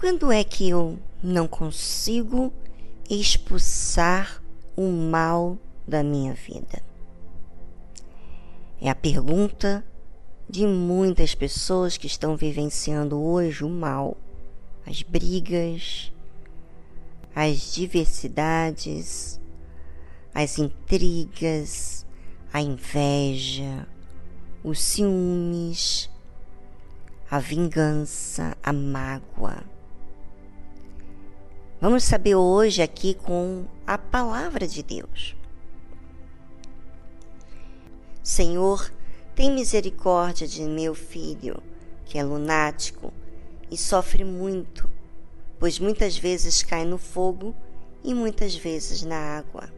Quando é que eu não consigo expulsar o mal da minha vida? É a pergunta de muitas pessoas que estão vivenciando hoje o mal, as brigas, as diversidades, as intrigas, a inveja, os ciúmes, a vingança, a mágoa. Vamos saber hoje aqui com a palavra de Deus. Senhor, tem misericórdia de meu filho, que é lunático e sofre muito, pois muitas vezes cai no fogo e muitas vezes na água.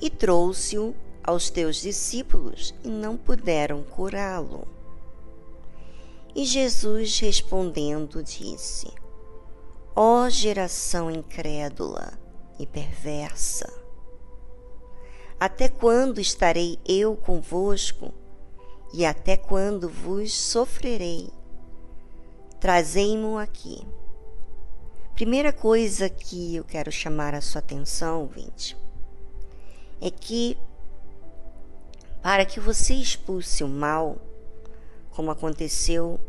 E trouxe-o aos teus discípulos e não puderam curá-lo. E Jesus respondendo disse: Ó geração incrédula e perversa, até quando estarei eu convosco e até quando vos sofrerei? Trazei-mo aqui. Primeira coisa que eu quero chamar a sua atenção, ouvinte, é que para que você expulse o mal, como aconteceu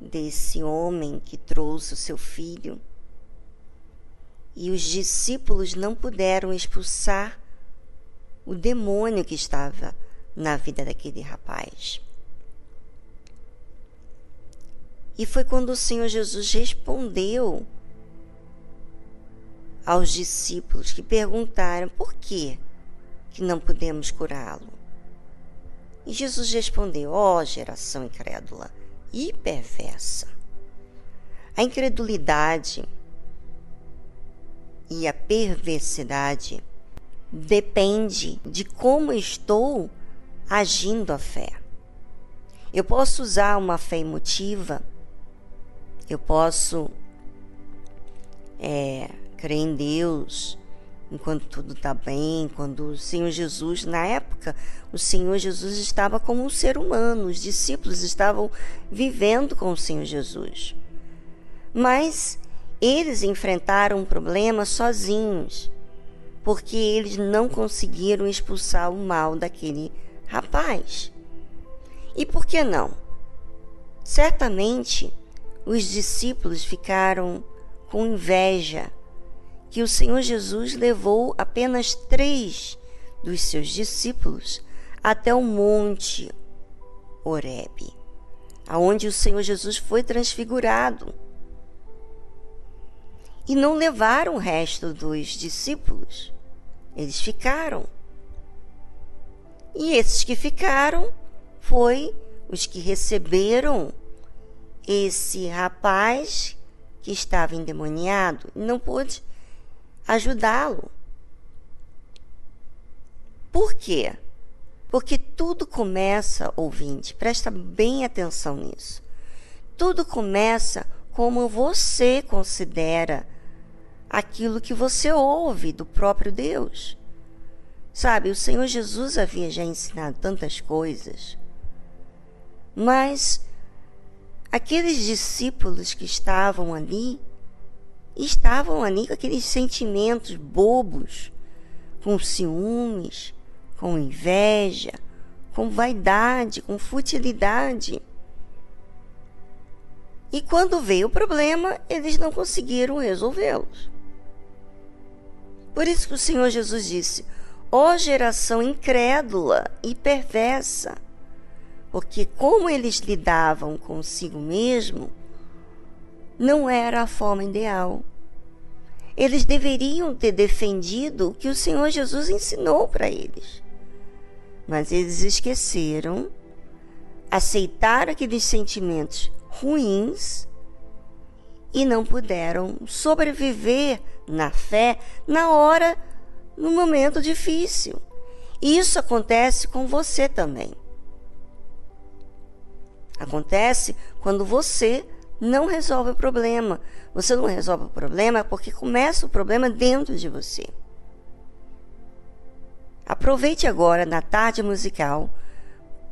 desse homem que trouxe o seu filho, e os discípulos não puderam expulsar o demônio que estava na vida daquele rapaz. E foi quando o Senhor Jesus respondeu aos discípulos que perguntaram por que que não podemos curá-lo. E Jesus respondeu: Ó oh, geração incrédula e perversa. A incredulidade e a perversidade depende de como estou agindo a fé. Eu posso usar uma fé emotiva, eu posso é, crer em Deus enquanto tudo está bem, quando o Senhor Jesus, na época, o Senhor Jesus estava como um ser humano, os discípulos estavam vivendo com o Senhor Jesus. Mas eles enfrentaram um problema sozinhos porque eles não conseguiram expulsar o mal daquele rapaz. E por que não? Certamente os discípulos ficaram com inveja que o Senhor Jesus levou apenas três dos seus discípulos até o monte Horebe, aonde o Senhor Jesus foi transfigurado. E não levaram o resto dos discípulos. Eles ficaram. E esses que ficaram foi os que receberam esse rapaz que estava endemoniado e não pôde ajudá-lo. Por quê? Porque tudo começa, ouvinte, presta bem atenção nisso. Tudo começa como você considera aquilo que você ouve do próprio Deus. Sabe, o Senhor Jesus havia já ensinado tantas coisas, mas aqueles discípulos que estavam ali, estavam ali com aqueles sentimentos bobos, com ciúmes, com inveja, com vaidade, com futilidade. E quando veio o problema, eles não conseguiram resolvê-los. Por isso que o Senhor Jesus disse: Ó oh, geração incrédula e perversa, porque como eles lidavam consigo mesmo, não era a forma ideal. Eles deveriam ter defendido o que o Senhor Jesus ensinou para eles. Mas eles esqueceram, aceitaram aqueles sentimentos ruins e não puderam sobreviver na fé na hora, no momento difícil. E isso acontece com você também. Acontece quando você não resolve o problema. Você não resolve o problema porque começa o problema dentro de você. Aproveite agora na tarde musical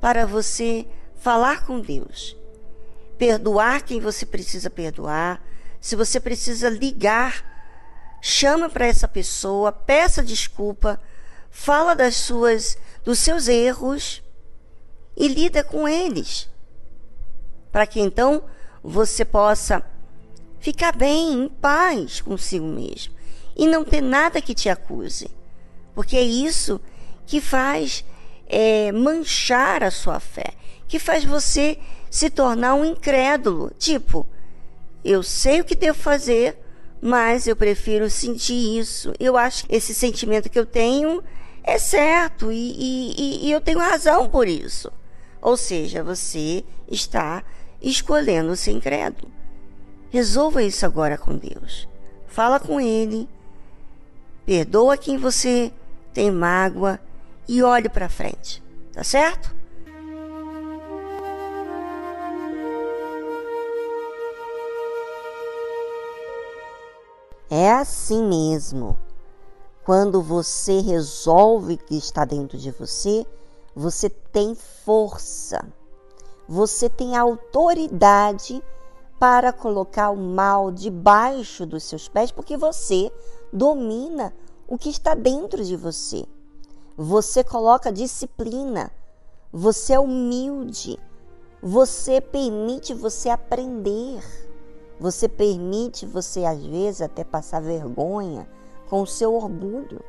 para você falar com Deus perdoar quem você precisa perdoar, se você precisa ligar, chama para essa pessoa, peça desculpa, fala das suas dos seus erros e lida com eles. Para que então você possa ficar bem, em paz consigo mesmo e não ter nada que te acuse. Porque é isso que faz é, manchar a sua fé, que faz você se tornar um incrédulo. Tipo, eu sei o que devo fazer, mas eu prefiro sentir isso. Eu acho que esse sentimento que eu tenho é certo e, e, e eu tenho razão por isso. Ou seja, você está escolhendo ser incrédulo. Resolva isso agora com Deus. Fala com Ele. Perdoa quem você tem mágoa e olhe para frente. Tá certo? É assim mesmo. Quando você resolve que está dentro de você, você tem força. Você tem autoridade para colocar o mal debaixo dos seus pés, porque você domina o que está dentro de você. Você coloca disciplina. Você é humilde. Você permite você aprender. Você permite você, às vezes, até passar vergonha com o seu orgulho.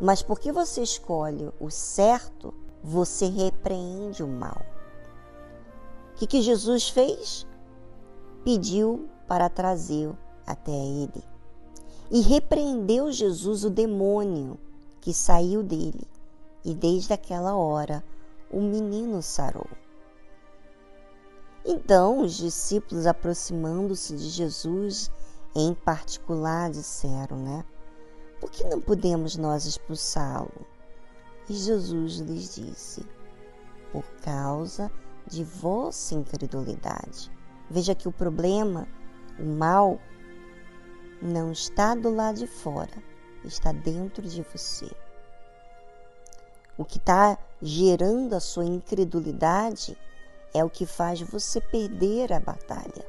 Mas porque você escolhe o certo, você repreende o mal. O que, que Jesus fez? Pediu para trazer até ele. E repreendeu Jesus o demônio que saiu dele. E desde aquela hora o menino sarou. Então os discípulos, aproximando-se de Jesus, em particular, disseram, né? Por que não podemos nós expulsá-lo? E Jesus lhes disse: Por causa de vossa incredulidade. Veja que o problema, o mal, não está do lado de fora, está dentro de você. O que está gerando a sua incredulidade é o que faz você perder a batalha.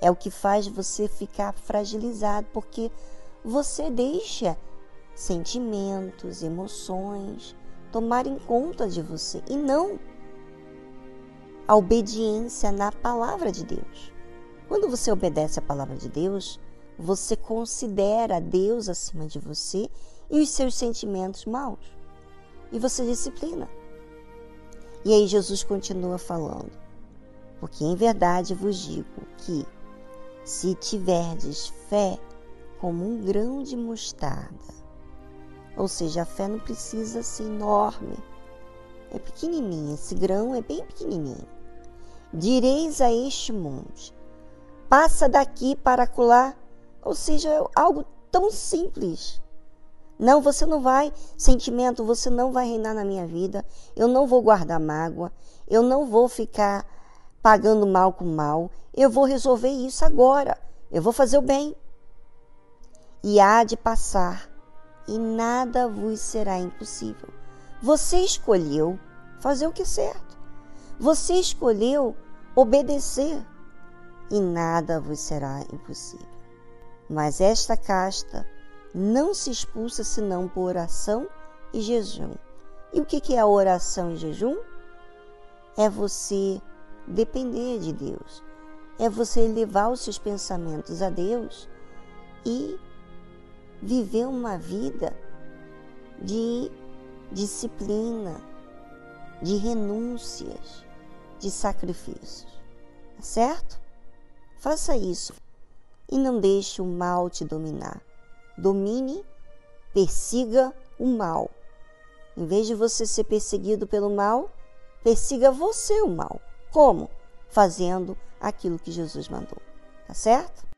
É o que faz você ficar fragilizado, porque você deixa sentimentos, emoções tomarem conta de você e não a obediência na palavra de Deus. Quando você obedece a palavra de Deus, você considera Deus acima de você e os seus sentimentos maus. E você disciplina. E aí Jesus continua falando: Porque em verdade vos digo que, se tiverdes fé como um grão de mostarda, ou seja, a fé não precisa ser enorme, é pequenininha, esse grão é bem pequenininho. Direis a este monte: passa daqui para colar, ou seja, é algo tão simples não, você não vai, sentimento, você não vai reinar na minha vida. Eu não vou guardar mágoa. Eu não vou ficar pagando mal com mal. Eu vou resolver isso agora. Eu vou fazer o bem. E há de passar, e nada vos será impossível. Você escolheu fazer o que é certo. Você escolheu obedecer, e nada vos será impossível. Mas esta casta não se expulsa senão por oração e jejum. E o que é a oração e jejum? É você depender de Deus, é você levar os seus pensamentos a Deus e viver uma vida de disciplina, de renúncias, de sacrifícios. Tá certo? Faça isso e não deixe o mal te dominar domine, persiga o mal. Em vez de você ser perseguido pelo mal, persiga você o mal. Como? Fazendo aquilo que Jesus mandou. Tá certo?